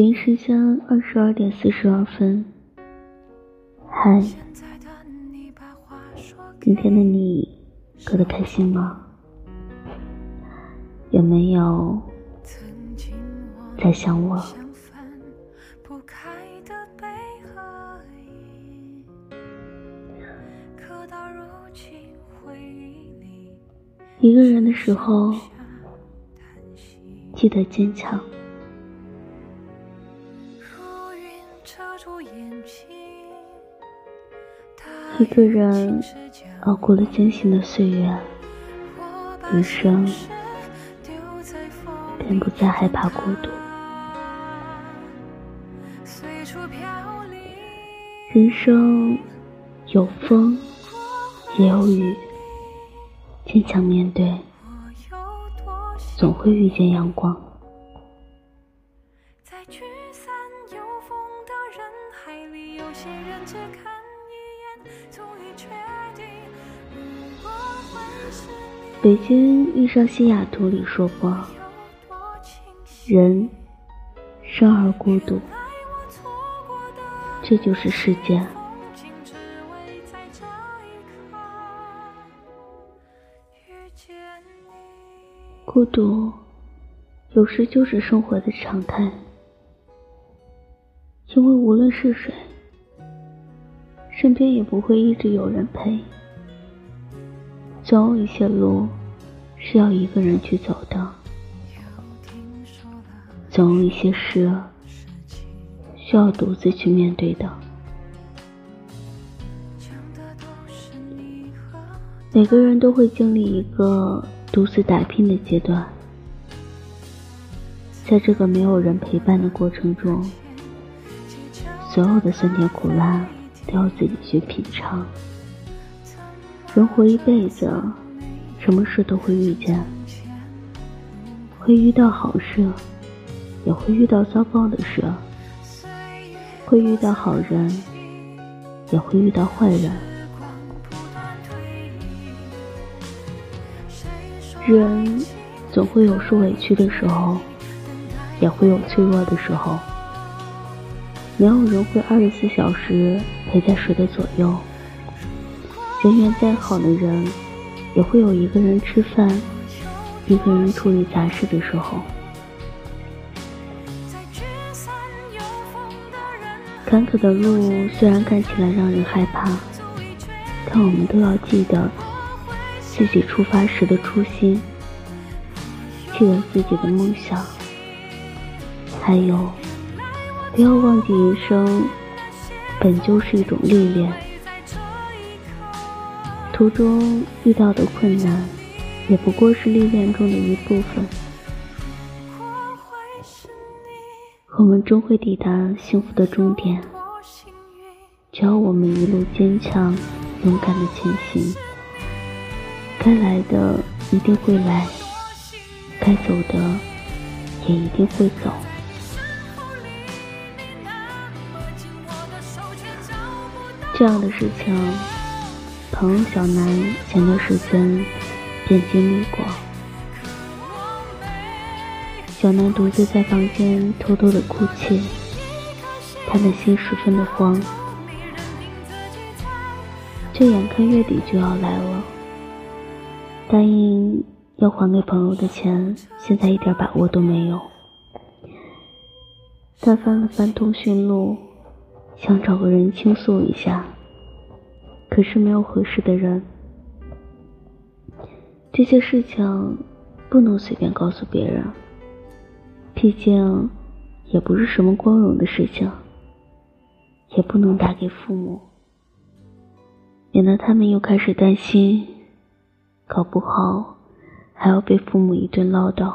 北京时间二十二点四十二分。嗨，今天的你过得开心吗？有没有在想我？一个人的时候，记得坚强。一个人熬过了艰辛的岁月，余生便不再害怕孤独。人生有风也有雨，坚强面对，总会遇见阳光。北京遇上西雅图里说过：“人生而孤独，这就是世界。孤独有时就是生活的常态，因为无论是谁，身边也不会一直有人陪。”总有一些路是要一个人去走的，总有一些事需要独自去面对的。每个人都会经历一个独自打拼的阶段，在这个没有人陪伴的过程中，所有的酸甜苦辣都要自己去品尝。人活一辈子，什么事都会遇见，会遇到好事，也会遇到糟糕的事，会遇到好人，也会遇到坏人。人总会有受委屈的时候，也会有脆弱的时候。没有人会二十四小时陪在谁的左右。人缘再好的人，也会有一个人吃饭，一个人处理杂事的时候。坎坷的路虽然看起来让人害怕，但我们都要记得自己出发时的初心，记得自己的梦想，还有不要忘记人生本就是一种历练。途中遇到的困难，也不过是历练中的一部分。我们终会抵达幸福的终点，只要我们一路坚强、勇敢的前行。该来的一定会来，该走的也一定会走。这样的事情。朋友小南前段时间便经历过。小南独自在房间偷偷的哭泣，他的心十分的慌。这眼看月底就要来了，答应要还给朋友的钱，现在一点把握都没有。他翻了翻通讯录，想找个人倾诉一下。可是没有合适的人，这些事情不能随便告诉别人，毕竟也不是什么光荣的事情，也不能打给父母，免得他们又开始担心，搞不好还要被父母一顿唠叨。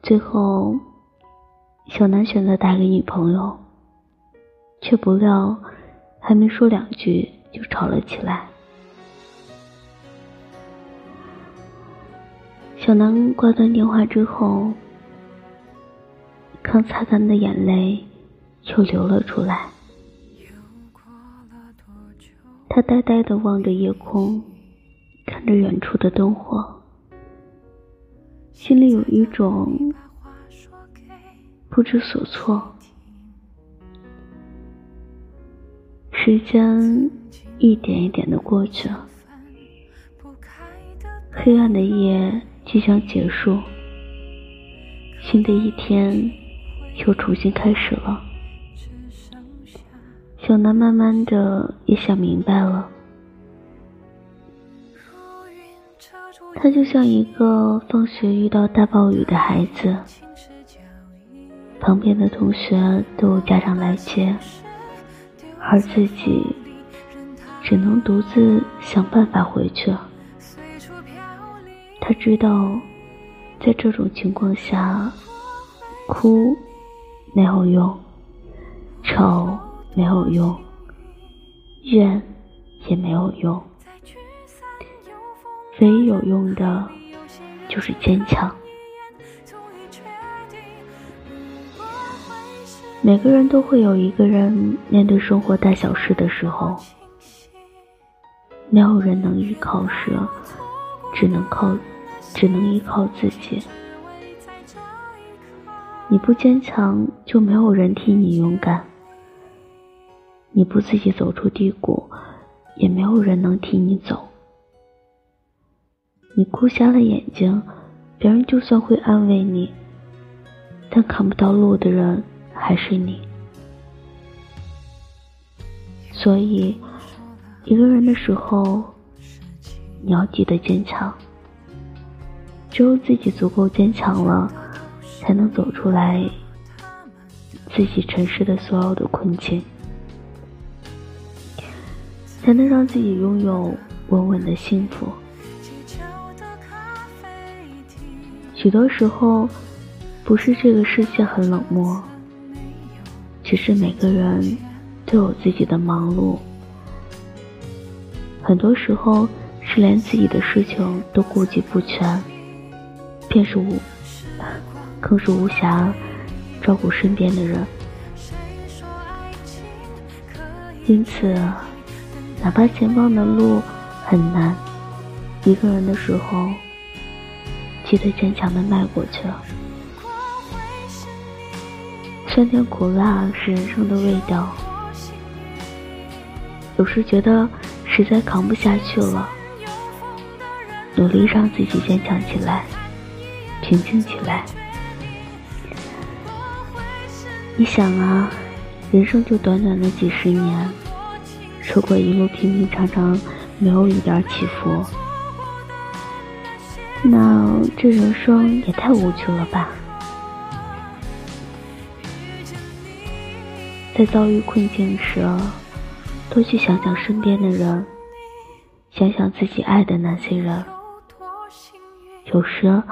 最后，小南选择打给女朋友，却不料。还没说两句，就吵了起来。小南挂断电话之后，刚擦干的眼泪又流了出来。他呆呆的望着夜空，看着远处的灯火，心里有一种不知所措。时间一点一点的过去了，黑暗的夜即将结束，新的一天又重新开始了。小南慢慢的也想明白了。他就像一个放学遇到大暴雨的孩子，旁边的同学都有家长来接，而自己只能独自想办法回去了。他知道，在这种情况下，哭没有用，吵没有用，怨也没有用。唯一有用的，就是坚强。每个人都会有一个人面对生活大小事的时候，没有人能依靠时，只能靠，只能依靠自己。你不坚强，就没有人替你勇敢；你不自己走出低谷，也没有人能替你走。你哭瞎了眼睛，别人就算会安慰你，但看不到路的人还是你。所以，一个人的时候，你要记得坚强。只有自己足够坚强了，才能走出来自己城市的所有的困境，才能让自己拥有稳稳的幸福。许多时候，不是这个世界很冷漠，只是每个人都有自己的忙碌。很多时候是连自己的事情都顾及不全，便是无，更是无暇照顾身边的人。因此，哪怕前方的路很难，一个人的时候。记得坚强的迈过去。酸甜苦辣是人生的味道。有时觉得实在扛不下去了，努力让自己坚强起来，平静起来。你想啊，人生就短短的几十年，如果一路平平常常，没有一点起伏。那这人生也太无趣了吧！在遭遇困境时，多去想想身边的人，想想自己爱的那些人。有时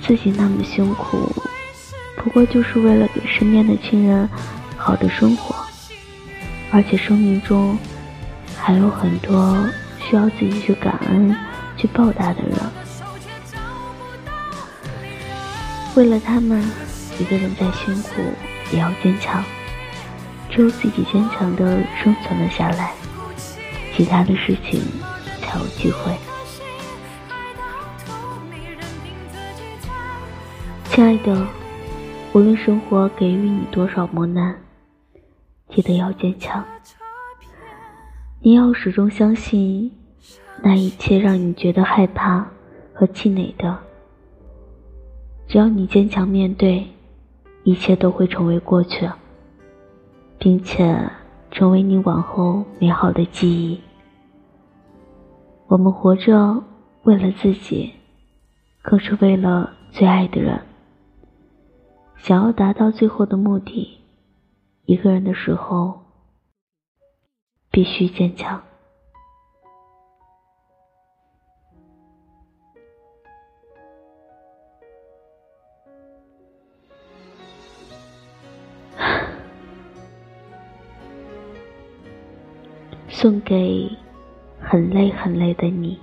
自己那么辛苦，不过就是为了给身边的亲人好的生活，而且生命中还有很多需要自己去感恩、去报答的人。为了他们，一个人再辛苦也要坚强。只有自己坚强的生存了下来，其他的事情才有机会。亲爱的，无论生活给予你多少磨难，记得要坚强。你要始终相信，那一切让你觉得害怕和气馁的。只要你坚强面对，一切都会成为过去，并且成为你往后美好的记忆。我们活着，为了自己，更是为了最爱的人。想要达到最后的目的，一个人的时候，必须坚强。送给很累很累的你。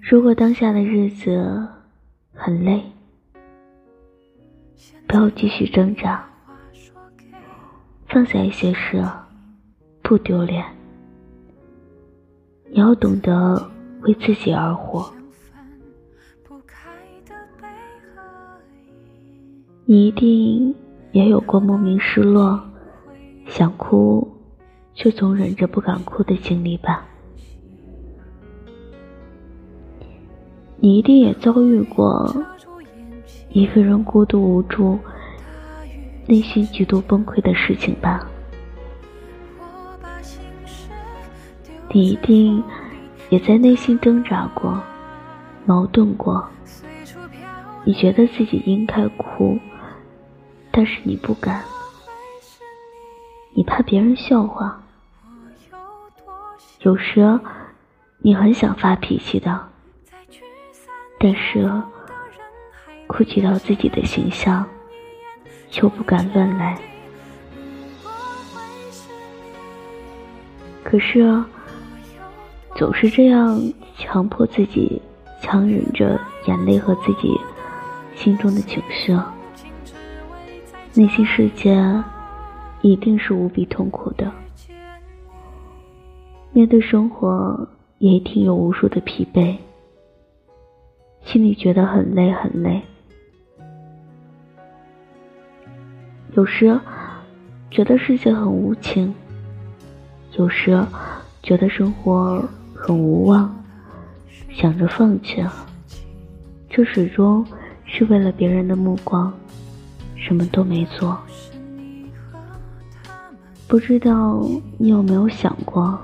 如果当下的日子很累，不要继续挣扎，放下一些事，不丢脸。你要懂得为自己而活。你一定也有过莫名失落、想哭却总忍着不敢哭的经历吧？你一定也遭遇过一个人孤独无助、内心极度崩溃的事情吧？你一定也在内心挣扎过、矛盾过。你觉得自己应该哭。但是你不敢，你怕别人笑话。有时你很想发脾气的，但是顾及到自己的形象，又不敢乱来。可是总是这样强迫自己，强忍着眼泪和自己心中的情绪。内心世界一定是无比痛苦的，面对生活也一定有无数的疲惫，心里觉得很累很累。有时觉得世界很无情，有时觉得生活很无望，想着放弃，这始终是为了别人的目光。什么都没做，不知道你有没有想过，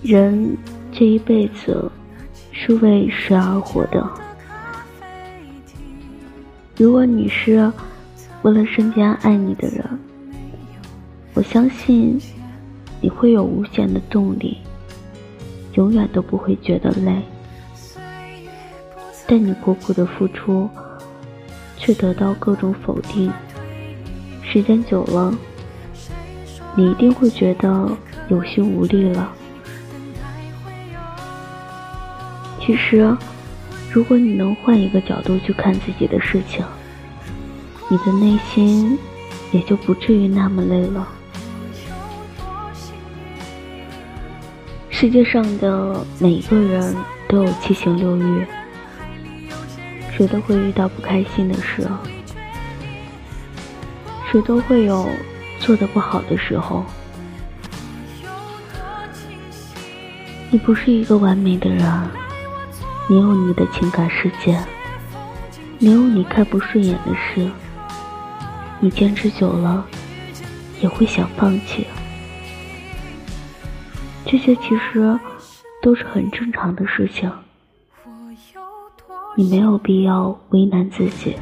人这一辈子是为谁而活的？如果你是为了身边爱你的人，我相信你会有无限的动力，永远都不会觉得累。但你苦苦的付出。却得到各种否定，时间久了，你一定会觉得有心无力了。其实，如果你能换一个角度去看自己的事情，你的内心也就不至于那么累了。世界上的每一个人都有七情六欲。谁都会遇到不开心的事，谁都会有做的不好的时候。你不是一个完美的人，你有你的情感世界，你有你看不顺眼的事，你坚持久了也会想放弃。这些其实都是很正常的事情。你没有必要为难自己。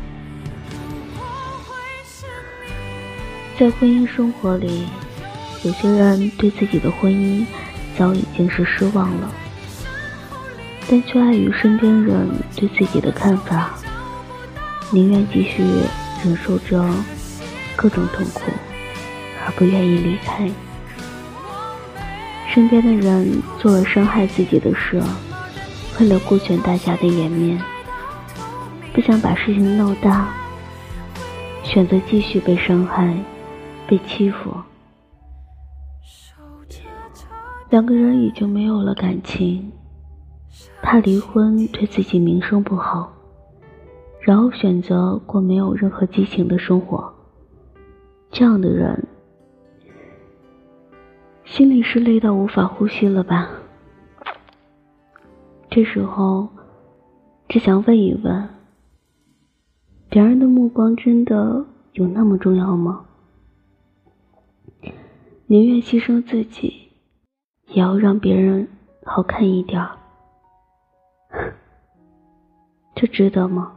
在婚姻生活里，有些人对自己的婚姻早已经是失望了，但却碍于身边人对自己的看法，宁愿继续忍受着各种痛苦，而不愿意离开。身边的人做了伤害自己的事，为了顾全大家的颜面。不想把事情闹大，选择继续被伤害、被欺负。两个人已经没有了感情，怕离婚对自己名声不好，然后选择过没有任何激情的生活。这样的人，心里是累到无法呼吸了吧？这时候，只想问一问。别人的目光真的有那么重要吗？宁愿牺牲自己，也要让别人好看一点，这值得吗？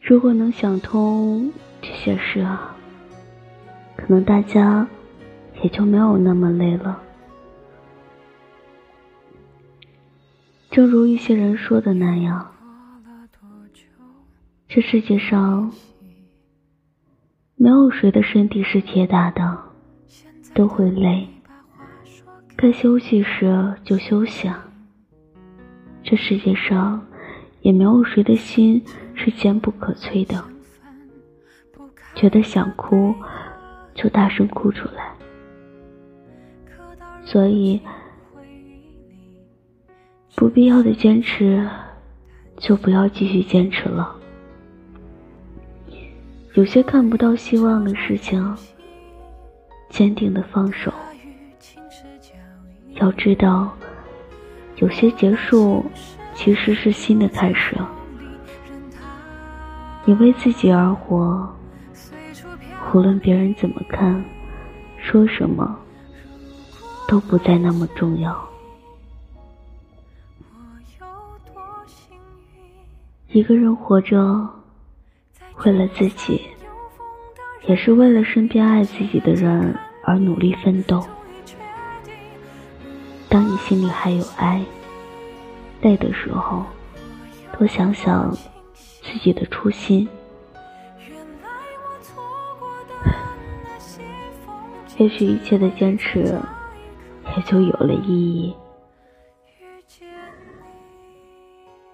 如果能想通这些事啊，可能大家也就没有那么累了。正如一些人说的那样。这世界上没有谁的身体是铁打的，都会累。该休息时就休息。这世界上也没有谁的心是坚不可摧的，觉得想哭就大声哭出来。所以，不必要的坚持，就不要继续坚持了。有些看不到希望的事情，坚定的放手。要知道，有些结束其实是新的开始。你为自己而活，无论别人怎么看，说什么，都不再那么重要。一个人活着，为了自己，也是为了身边爱自己的人而努力奋斗。当你心里还有爱、累的时候，多想想自己的初心，也许一切的坚持也就有了意义，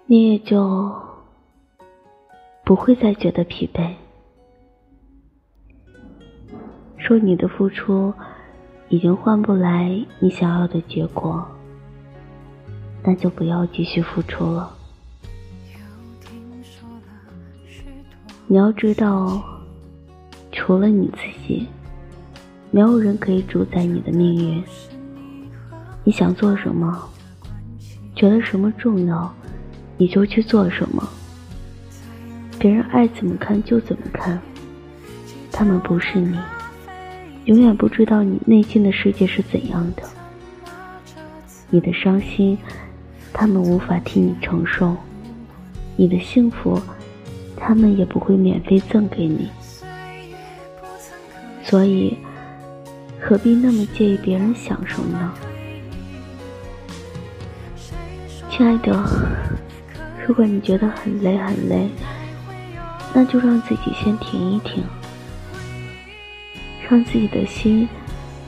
你也就不会再觉得疲惫。说你的付出。已经换不来你想要的结果，那就不要继续付出了。你要知道，除了你自己，没有人可以主宰你的命运。你想做什么，觉得什么重要，你就去做什么。别人爱怎么看就怎么看，他们不是你。永远不知道你内心的世界是怎样的，你的伤心，他们无法替你承受；你的幸福，他们也不会免费赠给你。所以，何必那么介意别人想什么呢？亲爱的，如果你觉得很累很累，那就让自己先停一停。让自己的心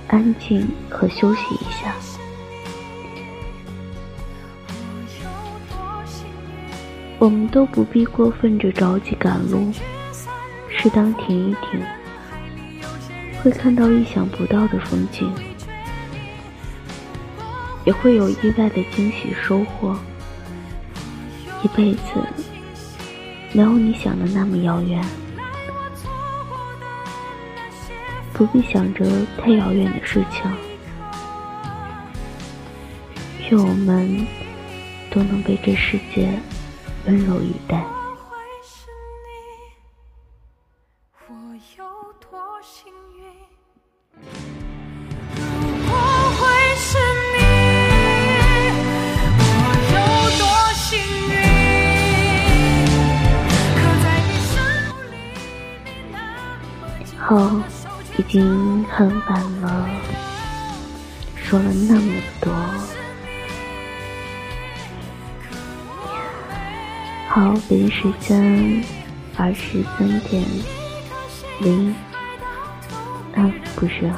安静和休息一下。我们都不必过分着着急赶路，适当停一停，会看到意想不到的风景，也会有意外的惊喜收获。一辈子没有你想的那么遥远。不必想着太遥远的事情，愿我们都能被这世界温柔以待。好。已经很晚了，说了那么多，好，北京时间二十三点零，啊，不是，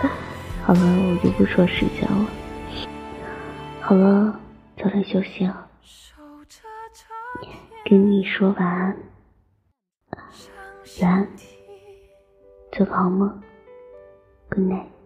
好了，我就不说时间了，好了，早点休息啊，跟你说晚安，晚安。做个好梦，Good night。